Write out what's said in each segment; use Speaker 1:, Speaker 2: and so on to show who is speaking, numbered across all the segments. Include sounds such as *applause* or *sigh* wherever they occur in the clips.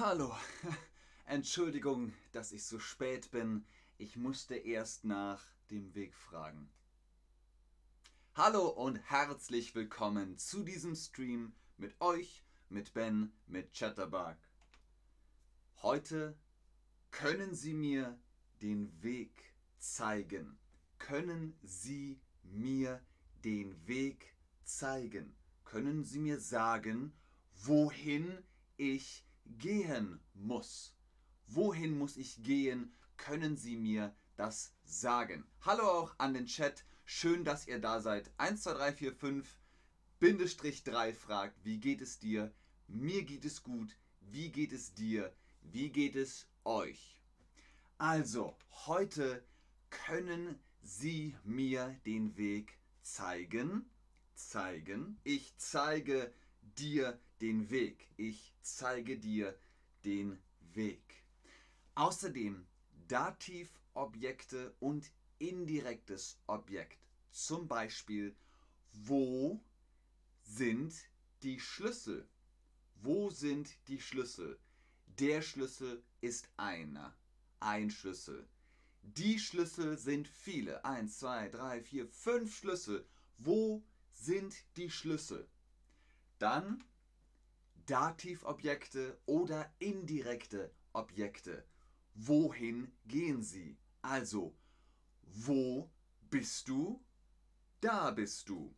Speaker 1: Hallo, *laughs* Entschuldigung, dass ich so spät bin. Ich musste erst nach dem Weg fragen. Hallo und herzlich willkommen zu diesem Stream mit euch, mit Ben, mit Chatterbug. Heute können Sie mir den Weg zeigen. Können Sie mir den Weg zeigen? Können Sie mir sagen, wohin ich gehen muss. Wohin muss ich gehen? Können Sie mir das sagen? Hallo auch an den Chat. Schön, dass ihr da seid. 1, 2, 3, 4, 5, Bindestrich 3 fragt, wie geht es dir? Mir geht es gut. Wie geht es dir? Wie geht es euch? Also, heute können Sie mir den Weg zeigen. Zeigen. Ich zeige dir den Weg. Ich zeige dir den Weg. Außerdem Dativobjekte und indirektes Objekt. Zum Beispiel, wo sind die Schlüssel? Wo sind die Schlüssel? Der Schlüssel ist einer. Ein Schlüssel. Die Schlüssel sind viele. Eins, zwei, drei, vier, fünf Schlüssel. Wo sind die Schlüssel? Dann Dativobjekte oder indirekte Objekte. Wohin gehen sie? Also, wo bist du? Da bist du.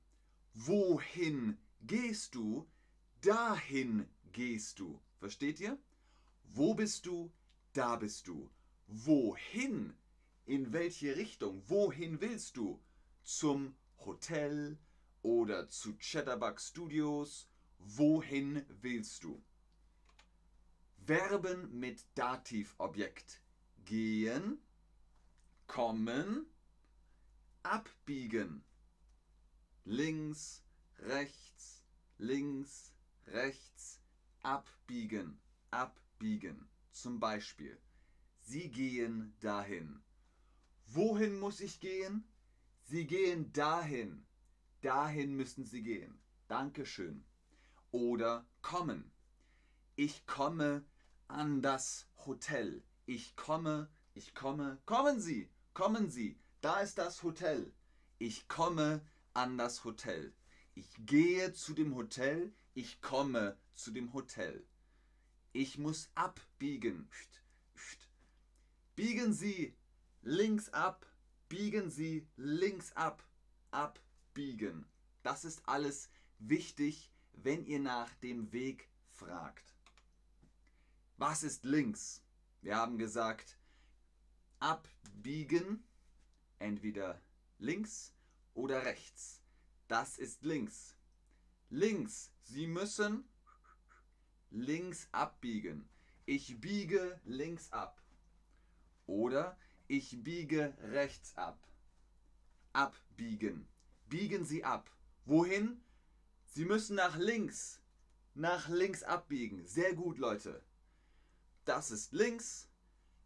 Speaker 1: Wohin gehst du? Dahin gehst du. Versteht ihr? Wo bist du? Da bist du. Wohin? In welche Richtung? Wohin willst du? Zum Hotel oder zu Chatterbug Studios Wohin willst du? Verben mit Dativobjekt. Gehen, kommen, abbiegen. Links, rechts, links, rechts, abbiegen, abbiegen. Zum Beispiel, Sie gehen dahin. Wohin muss ich gehen? Sie gehen dahin. Dahin müssen Sie gehen. Dankeschön oder kommen. Ich komme an das Hotel. Ich komme, ich komme. Kommen Sie, kommen Sie. Da ist das Hotel. Ich komme an das Hotel. Ich gehe zu dem Hotel. Ich komme zu dem Hotel. Ich muss abbiegen. Biegen Sie links ab. Biegen Sie links ab. Abbiegen. Das ist alles wichtig wenn ihr nach dem Weg fragt. Was ist links? Wir haben gesagt, abbiegen, entweder links oder rechts. Das ist links. Links, Sie müssen links abbiegen. Ich biege links ab. Oder ich biege rechts ab. Abbiegen. Biegen Sie ab. Wohin? Sie müssen nach links. Nach links abbiegen. Sehr gut, Leute. Das ist links.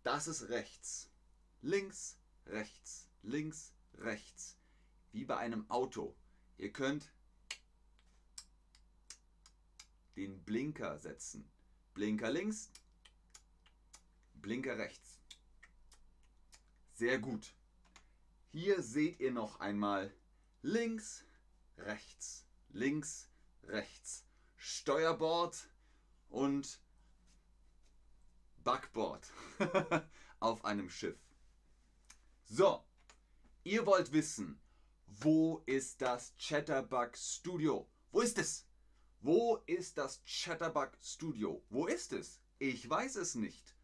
Speaker 1: Das ist rechts. Links, rechts. Links, rechts. Wie bei einem Auto. Ihr könnt den Blinker setzen. Blinker links, Blinker rechts. Sehr gut. Hier seht ihr noch einmal links, rechts links, rechts. Steuerbord und Backbord *laughs* auf einem Schiff. So, ihr wollt wissen, wo ist das Chatterbug Studio? Wo ist es? Wo ist das Chatterbug Studio? Wo ist es? Ich weiß es nicht.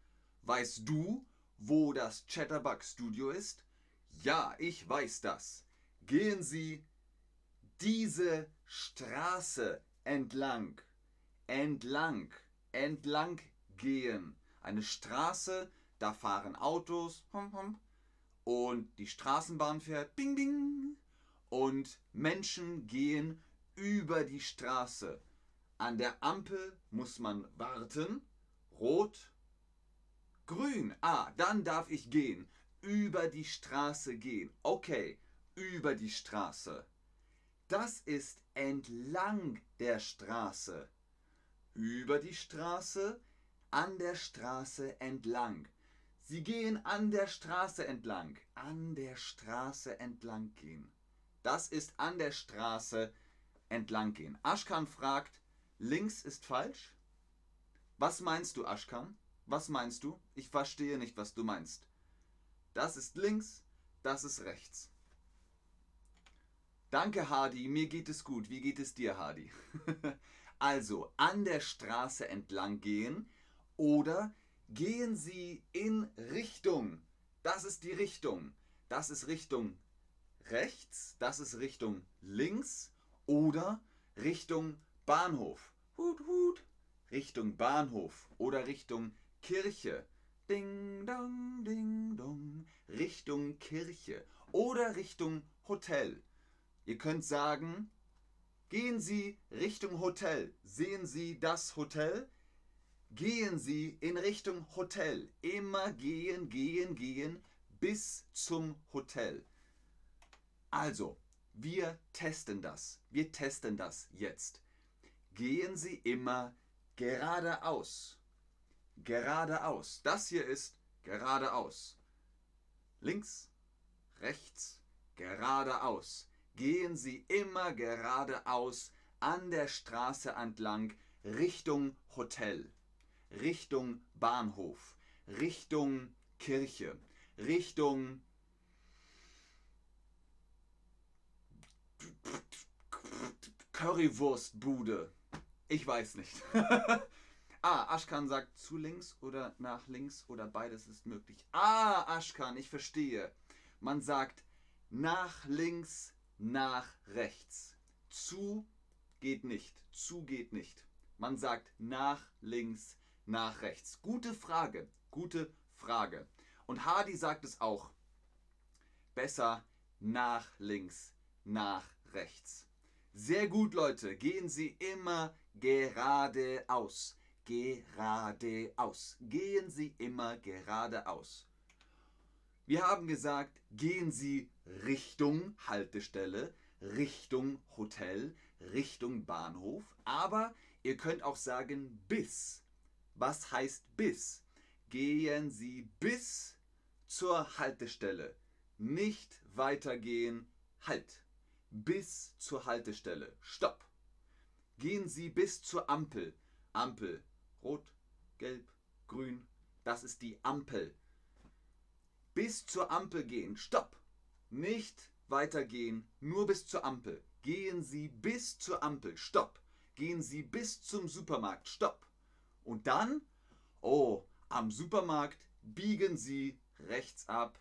Speaker 1: Weißt du, wo das Chatterbug Studio ist? Ja, ich weiß das. Gehen Sie diese Straße entlang, entlang, entlang gehen. Eine Straße, da fahren Autos und die Straßenbahn fährt bing bing und Menschen gehen über die Straße. An der Ampel muss man warten. Rot, grün. Ah, dann darf ich gehen. Über die Straße gehen. Okay, über die Straße. Das ist entlang der Straße. Über die Straße, an der Straße entlang. Sie gehen an der Straße entlang. An der Straße entlang gehen. Das ist an der Straße entlang gehen. Aschkan fragt, links ist falsch? Was meinst du, Aschkan? Was meinst du? Ich verstehe nicht, was du meinst. Das ist links, das ist rechts. Danke, Hardy. Mir geht es gut. Wie geht es dir, Hardy? *laughs* also, an der Straße entlang gehen oder gehen Sie in Richtung. Das ist die Richtung. Das ist Richtung rechts, das ist Richtung links oder Richtung Bahnhof. Hut, hut. Richtung Bahnhof oder Richtung Kirche. Ding dong, ding dong. Richtung Kirche oder Richtung Hotel. Ihr könnt sagen, gehen Sie Richtung Hotel. Sehen Sie das Hotel? Gehen Sie in Richtung Hotel. Immer gehen, gehen, gehen bis zum Hotel. Also, wir testen das. Wir testen das jetzt. Gehen Sie immer geradeaus. Geradeaus. Das hier ist geradeaus. Links, rechts, geradeaus. Gehen Sie immer geradeaus an der Straße entlang Richtung Hotel, Richtung Bahnhof, Richtung Kirche, Richtung Currywurstbude. Ich weiß nicht. *laughs* ah, Aschkan sagt zu links oder nach links oder beides ist möglich. Ah, Aschkan, ich verstehe. Man sagt nach links, nach rechts. Zu geht nicht. Zu geht nicht. Man sagt nach links, nach rechts. Gute Frage. Gute Frage. Und Hardy sagt es auch. Besser nach links, nach rechts. Sehr gut, Leute. Gehen Sie immer geradeaus. Geradeaus. Gehen Sie immer geradeaus. Wir haben gesagt, gehen Sie Richtung Haltestelle, Richtung Hotel, Richtung Bahnhof. Aber ihr könnt auch sagen bis. Was heißt bis? Gehen Sie bis zur Haltestelle. Nicht weitergehen. Halt bis zur Haltestelle. Stopp. Gehen Sie bis zur Ampel. Ampel. Rot, gelb, grün. Das ist die Ampel. Bis zur Ampel gehen. Stopp. Nicht weitergehen. Nur bis zur Ampel. Gehen Sie bis zur Ampel. Stopp. Gehen Sie bis zum Supermarkt. Stopp. Und dann, oh, am Supermarkt biegen Sie rechts ab.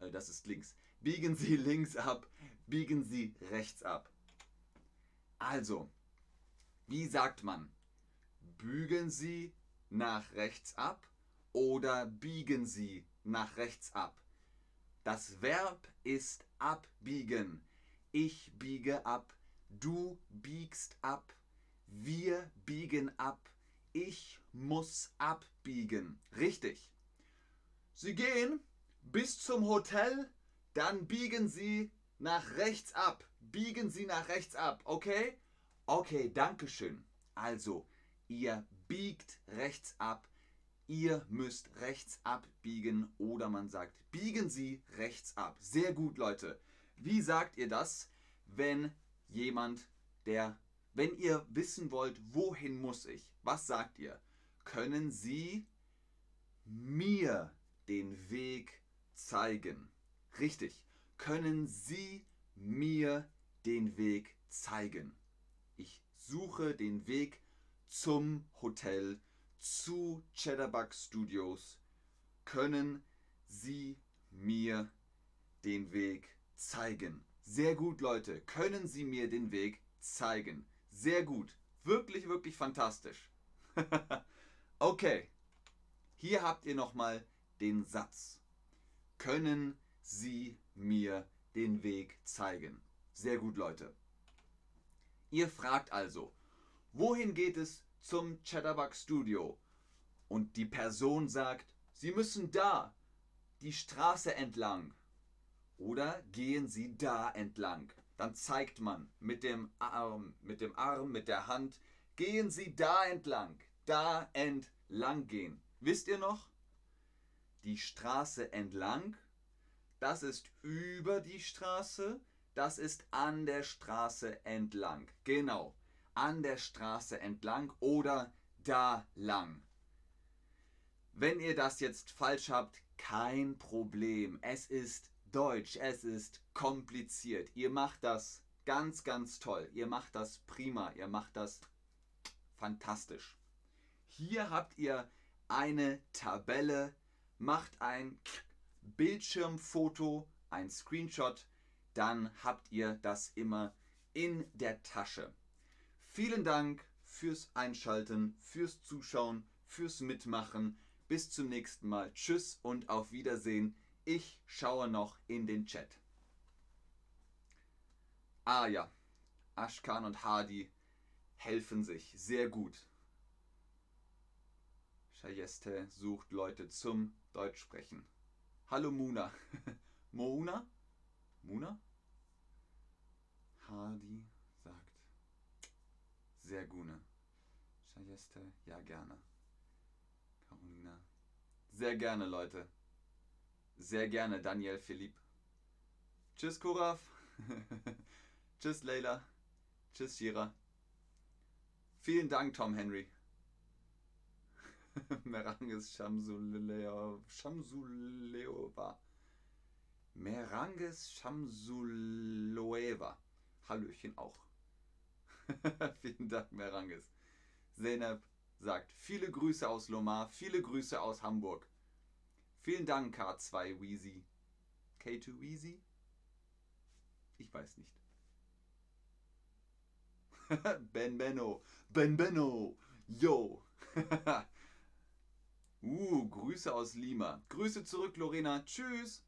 Speaker 1: Äh, das ist links. Biegen Sie *laughs* links ab biegen Sie rechts ab. Also, wie sagt man? Bügeln Sie nach rechts ab oder biegen Sie nach rechts ab? Das Verb ist abbiegen. Ich biege ab, du biegst ab, wir biegen ab, ich muss abbiegen. Richtig. Sie gehen bis zum Hotel, dann biegen Sie nach rechts ab. Biegen Sie nach rechts ab, okay? Okay, danke schön. Also, ihr biegt rechts ab. Ihr müsst rechts abbiegen oder man sagt, biegen Sie rechts ab. Sehr gut, Leute. Wie sagt ihr das, wenn jemand, der, wenn ihr wissen wollt, wohin muss ich? Was sagt ihr? Können Sie mir den Weg zeigen? Richtig können Sie mir den Weg zeigen. Ich suche den Weg zum Hotel, zu Cheddarbug Studios. Können Sie mir den Weg zeigen? Sehr gut, Leute. Können Sie mir den Weg zeigen? Sehr gut. Wirklich, wirklich fantastisch. *laughs* okay. Hier habt ihr nochmal den Satz. Können Sie mir den Weg zeigen. Sehr gut, Leute. Ihr fragt also, wohin geht es zum Chatterbug Studio? Und die Person sagt, Sie müssen da, die Straße entlang. Oder gehen Sie da entlang. Dann zeigt man mit dem Arm, mit dem Arm, mit der Hand, gehen Sie da entlang, da entlang lang gehen. Wisst ihr noch? Die Straße entlang, das ist über die Straße, das ist an der Straße entlang. Genau, an der Straße entlang oder da lang. Wenn ihr das jetzt falsch habt, kein Problem. Es ist Deutsch, es ist kompliziert. Ihr macht das ganz, ganz toll. Ihr macht das prima. Ihr macht das fantastisch. Hier habt ihr eine Tabelle. Macht ein Bildschirmfoto, ein Screenshot. Dann habt ihr das immer in der Tasche. Vielen Dank fürs Einschalten, fürs Zuschauen, fürs Mitmachen. Bis zum nächsten Mal. Tschüss und auf Wiedersehen. Ich schaue noch in den Chat. Ah ja, Ashkan und Hadi helfen sich sehr gut. Shayeste sucht Leute zum Deutschsprechen. Hallo Muna. *laughs* Mouna? Muna? Hadi. Sehr gune. Shayeste, ja gerne. Carolina. Sehr gerne, Leute. Sehr gerne, Daniel Philipp. Tschüss, Kuraf. *laughs* Tschüss, Leila. Tschüss, Shira. Vielen Dank, Tom Henry. *laughs* Meranges Shamsuleova. Meranges Shamsuloeva. Hallöchen auch. *laughs* Vielen Dank, Meranges. Zeynep sagt viele Grüße aus Lomar, viele Grüße aus Hamburg. Vielen Dank, K2 Weezy. K2 Weezy? Ich weiß nicht. *laughs* ben Benno. Ben Benno. Yo. *laughs* uh, Grüße aus Lima. Grüße zurück, Lorena. Tschüss.